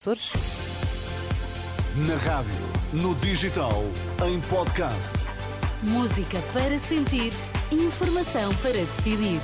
Açores. Na rádio, no digital, em podcast. Música para sentir, informação para decidir.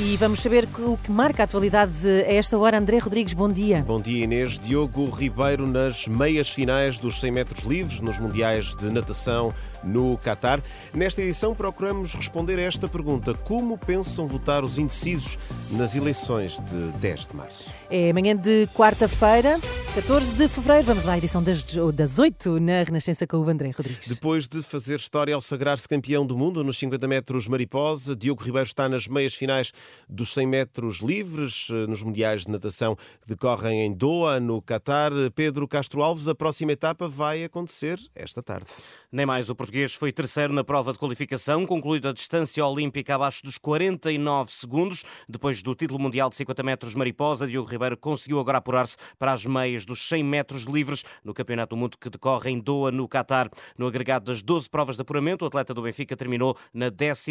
E vamos saber o que marca a atualidade a esta hora. André Rodrigues, bom dia. Bom dia, Inês. Diogo Ribeiro nas meias finais dos 100 metros livres nos Mundiais de Natação no Qatar. Nesta edição procuramos responder a esta pergunta. Como pensam votar os indecisos nas eleições de 10 de março? É manhã de quarta-feira, 14 de fevereiro. Vamos lá, edição das, das 8 na Renascença com o André Rodrigues. Depois de fazer história ao sagrar-se campeão do mundo nos 50 metros mariposa, Diogo Ribeiro está nas meias finais dos 100 metros livres eh, nos Mundiais de Natação que decorrem em Doha, no Qatar. Pedro Castro Alves, a próxima etapa vai acontecer esta tarde. Nem mais o português foi terceiro na prova de qualificação, concluída a distância olímpica abaixo dos 49 segundos. Depois do título mundial de 50 metros mariposa, Diogo Ribeiro conseguiu agora apurar-se para as meias dos 100 metros livres no Campeonato do Mundo que decorre em Doha, no Qatar. No agregado das 12 provas de apuramento, o atleta do Benfica terminou na 12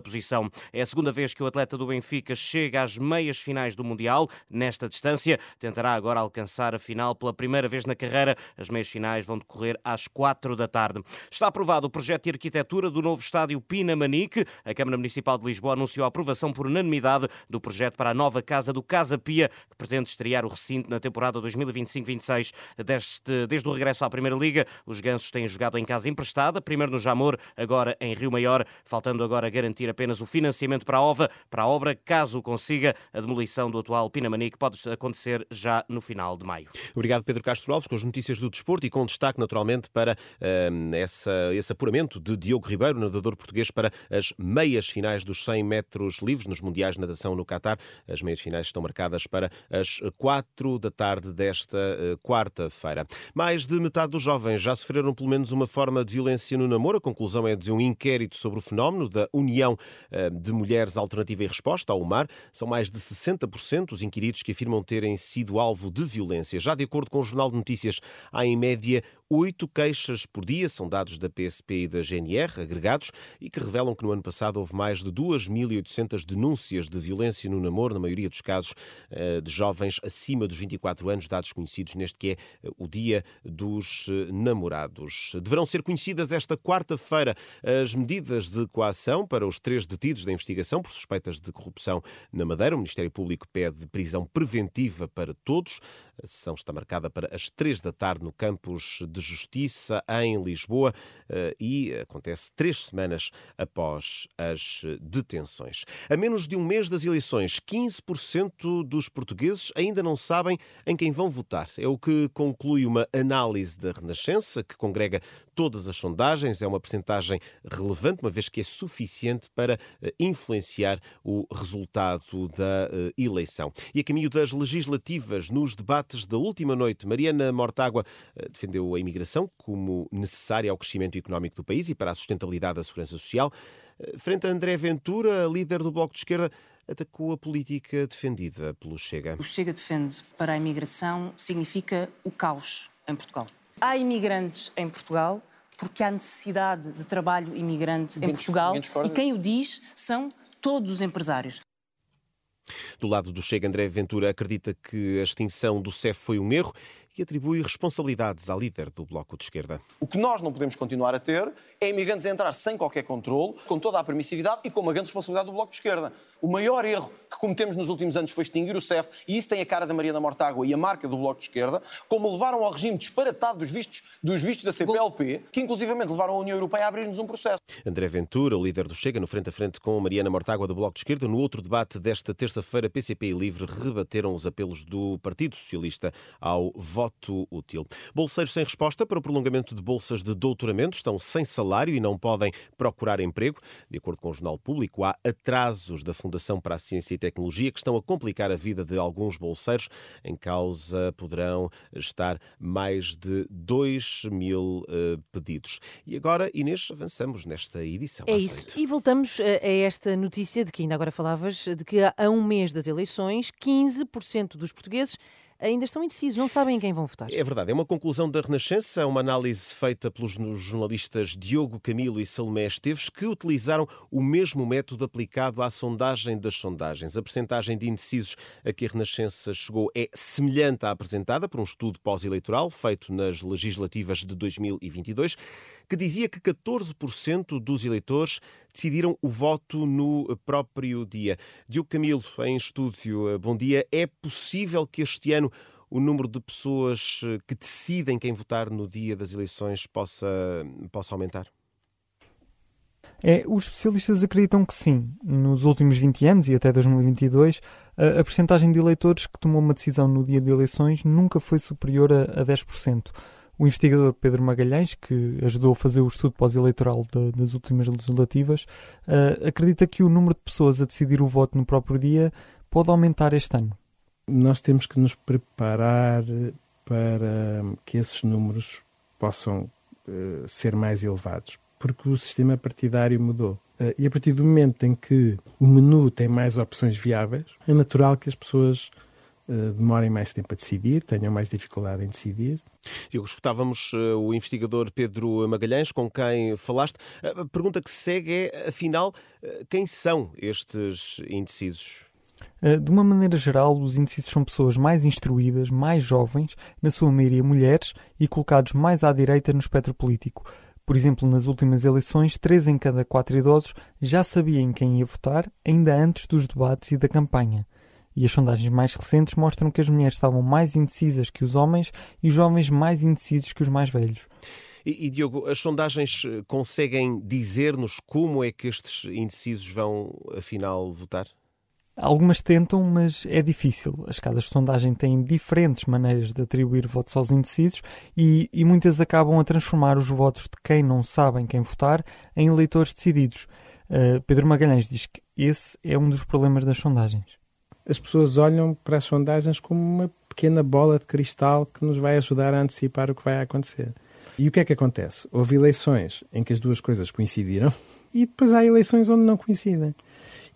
posição. É a segunda vez que o atleta do Benfica chega às meias finais do Mundial. Nesta distância, tentará agora alcançar a final pela primeira vez na carreira. As meias finais vão decorrer às 4 da tarde. Está aprovado o projeto de arquitetura do novo estádio Pina Manique. A Câmara Municipal de Lisboa anunciou a aprovação por unanimidade do projeto para a nova casa do Casa Pia, que pretende estrear o recinto na temporada 2025-26. Desde, desde o regresso à Primeira Liga, os gansos têm jogado em casa emprestada, primeiro no Jamor, agora em Rio Maior, faltando agora garantir apenas o financiamento para a obra, para a obra caso consiga, a demolição do atual Pinamanique pode acontecer já no final de maio. Obrigado, Pedro Castro Alves, com as notícias do desporto e com destaque, naturalmente, para uh, essa, esse apuramento de Diogo Ribeiro, nadador português, para as meias finais dos 100 metros livres nos Mundiais de Natação no Qatar. As meias finais estão marcadas para as 4 da tarde desta uh, quarta-feira. Mais de metade dos jovens já sofreram pelo menos uma forma de violência no namoro. A conclusão é de um inquérito sobre o fenómeno da União uh, de Mulheres Alternativa e resposta ao mar, são mais de 60% os inquiridos que afirmam terem sido alvo de violência. Já de acordo com o Jornal de Notícias, há em média oito queixas por dia, são dados da PSP e da GNR, agregados, e que revelam que no ano passado houve mais de 2.800 denúncias de violência no namoro, na maioria dos casos eh, de jovens acima dos 24 anos, dados conhecidos neste que é eh, o Dia dos eh, Namorados. Deverão ser conhecidas esta quarta-feira as medidas de coação para os três detidos da investigação por suspeitas de corrupção na Madeira. O Ministério Público pede prisão preventiva para todos. A sessão está marcada para as três da tarde no campus de Justiça em Lisboa eh, e acontece três semanas após as detenções. A menos de um mês das eleições, 15% dos portugueses ainda não sabem em quem vão votar. É o que conclui uma análise da Renascença, que congrega todas as sondagens. É uma percentagem relevante, uma vez que é suficiente para eh, influenciar o resultado da eh, eleição. E a caminho das legislativas, nos debates da última noite, Mariana Mortágua defendeu a imigração como necessária ao crescimento económico do país e para a sustentabilidade da segurança social. Eh, frente a André Ventura, líder do Bloco de Esquerda, atacou a política defendida pelo Chega. O Chega defende para a imigração significa o caos em Portugal. Há imigrantes em Portugal porque há necessidade de trabalho imigrante em Portugal e quem o diz são todos os empresários. Do lado do Chega, André Ventura acredita que a extinção do CEF foi um erro e atribui responsabilidades à líder do Bloco de Esquerda. O que nós não podemos continuar a ter é imigrantes a entrar sem qualquer controle, com toda a permissividade e com uma grande responsabilidade do Bloco de Esquerda. O maior erro que cometemos nos últimos anos foi extinguir o CEF, e isso tem a cara da Maria da Mortágua e a marca do Bloco de Esquerda, como levaram ao regime disparatado dos vistos, dos vistos da CPLP, que inclusivamente levaram a União Europeia a abrir-nos um processo. André Ventura, o líder do Chega, no frente a frente com Mariana Mortágua do Bloco de Esquerda, no outro debate desta terça-feira, PCP e Livre rebateram os apelos do Partido Socialista ao voto voto útil. Bolseiros sem resposta para o prolongamento de bolsas de doutoramento estão sem salário e não podem procurar emprego. De acordo com o Jornal Público, há atrasos da Fundação para a Ciência e Tecnologia que estão a complicar a vida de alguns bolseiros. Em causa poderão estar mais de 2 mil uh, pedidos. E agora, Inês, avançamos nesta edição. É isso. E voltamos a esta notícia de que ainda agora falavas, de que há um mês das eleições, 15% dos portugueses ainda estão indecisos, não sabem em quem vão votar. É verdade, é uma conclusão da Renascença, uma análise feita pelos jornalistas Diogo Camilo e Salomé Esteves, que utilizaram o mesmo método aplicado à sondagem das sondagens. A percentagem de indecisos a que a Renascença chegou é semelhante à apresentada por um estudo pós-eleitoral feito nas legislativas de 2022 que dizia que 14% dos eleitores decidiram o voto no próprio dia. Diogo Camilo, em estúdio, bom dia. É possível que este ano o número de pessoas que decidem quem votar no dia das eleições possa, possa aumentar? É, os especialistas acreditam que sim. Nos últimos 20 anos e até 2022, a, a percentagem de eleitores que tomou uma decisão no dia de eleições nunca foi superior a, a 10%. O investigador Pedro Magalhães, que ajudou a fazer o estudo pós-eleitoral das últimas legislativas, uh, acredita que o número de pessoas a decidir o voto no próprio dia pode aumentar este ano. Nós temos que nos preparar para que esses números possam uh, ser mais elevados, porque o sistema partidário mudou. Uh, e a partir do momento em que o menu tem mais opções viáveis, é natural que as pessoas demorem mais tempo a decidir, tenham mais dificuldade em decidir Diogo, escutávamos uh, o investigador Pedro Magalhães, com quem falaste. A pergunta que segue é, afinal, quem são estes indecisos? Eh, de uma maneira geral, os indecisos são pessoas mais instruídas, mais jovens, na sua maioria mulheres, e colocados mais à direita no espectro político. Por exemplo, nas últimas eleições, três em cada quatro idosos já sabiam quem ia votar, ainda antes dos debates e da campanha. E as sondagens mais recentes mostram que as mulheres estavam mais indecisas que os homens e os homens mais indecisos que os mais velhos. E, e Diogo, as sondagens eh, conseguem dizer-nos como é que estes indecisos vão, afinal, votar? Algumas tentam, mas é difícil. As casas de sondagem têm diferentes maneiras de atribuir votos aos indecisos e, e, muitas acabam a transformar os votos de quem não sabem quem votar em eleitores decididos. Uh, Pedro Magalhães diz que esse é um dos problemas das sondagens as pessoas olham para as sondagens como uma pequena bola de cristal que nos vai ajudar a antecipar o que vai acontecer. E o que é que acontece? Houve eleições em que as duas coisas coincidiram e depois há eleições onde não coincidem.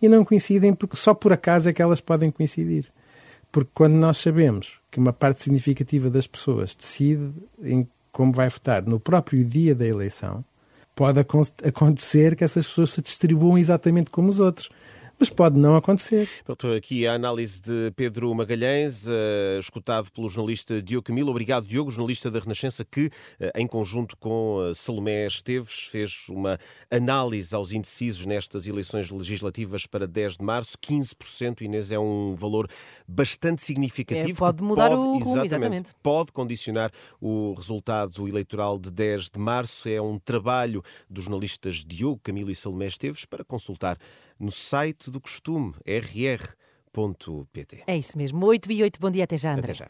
E não coincidem porque só por acaso é que elas podem coincidir. Porque quando nós sabemos que uma parte significativa das pessoas decide em como vai votar no próprio dia da eleição, pode acontecer que essas pessoas se distribuam exatamente como os outros mas pode não acontecer. Pronto, aqui a análise de Pedro Magalhães, uh, escutado pelo jornalista Diogo Camilo. Obrigado, Diogo, jornalista da Renascença, que, uh, em conjunto com uh, Salomé Esteves, fez uma análise aos indecisos nestas eleições legislativas para 10 de março. 15%, Inês, é um valor bastante significativo. É, pode mudar pode, o rumo, exatamente, exatamente. Pode condicionar o resultado eleitoral de 10 de março. É um trabalho dos jornalistas Diogo Camilo e Salomé Esteves para consultar no site do costume rr.pt. É isso mesmo. 8 e 8, bom dia, até já, André. Até já.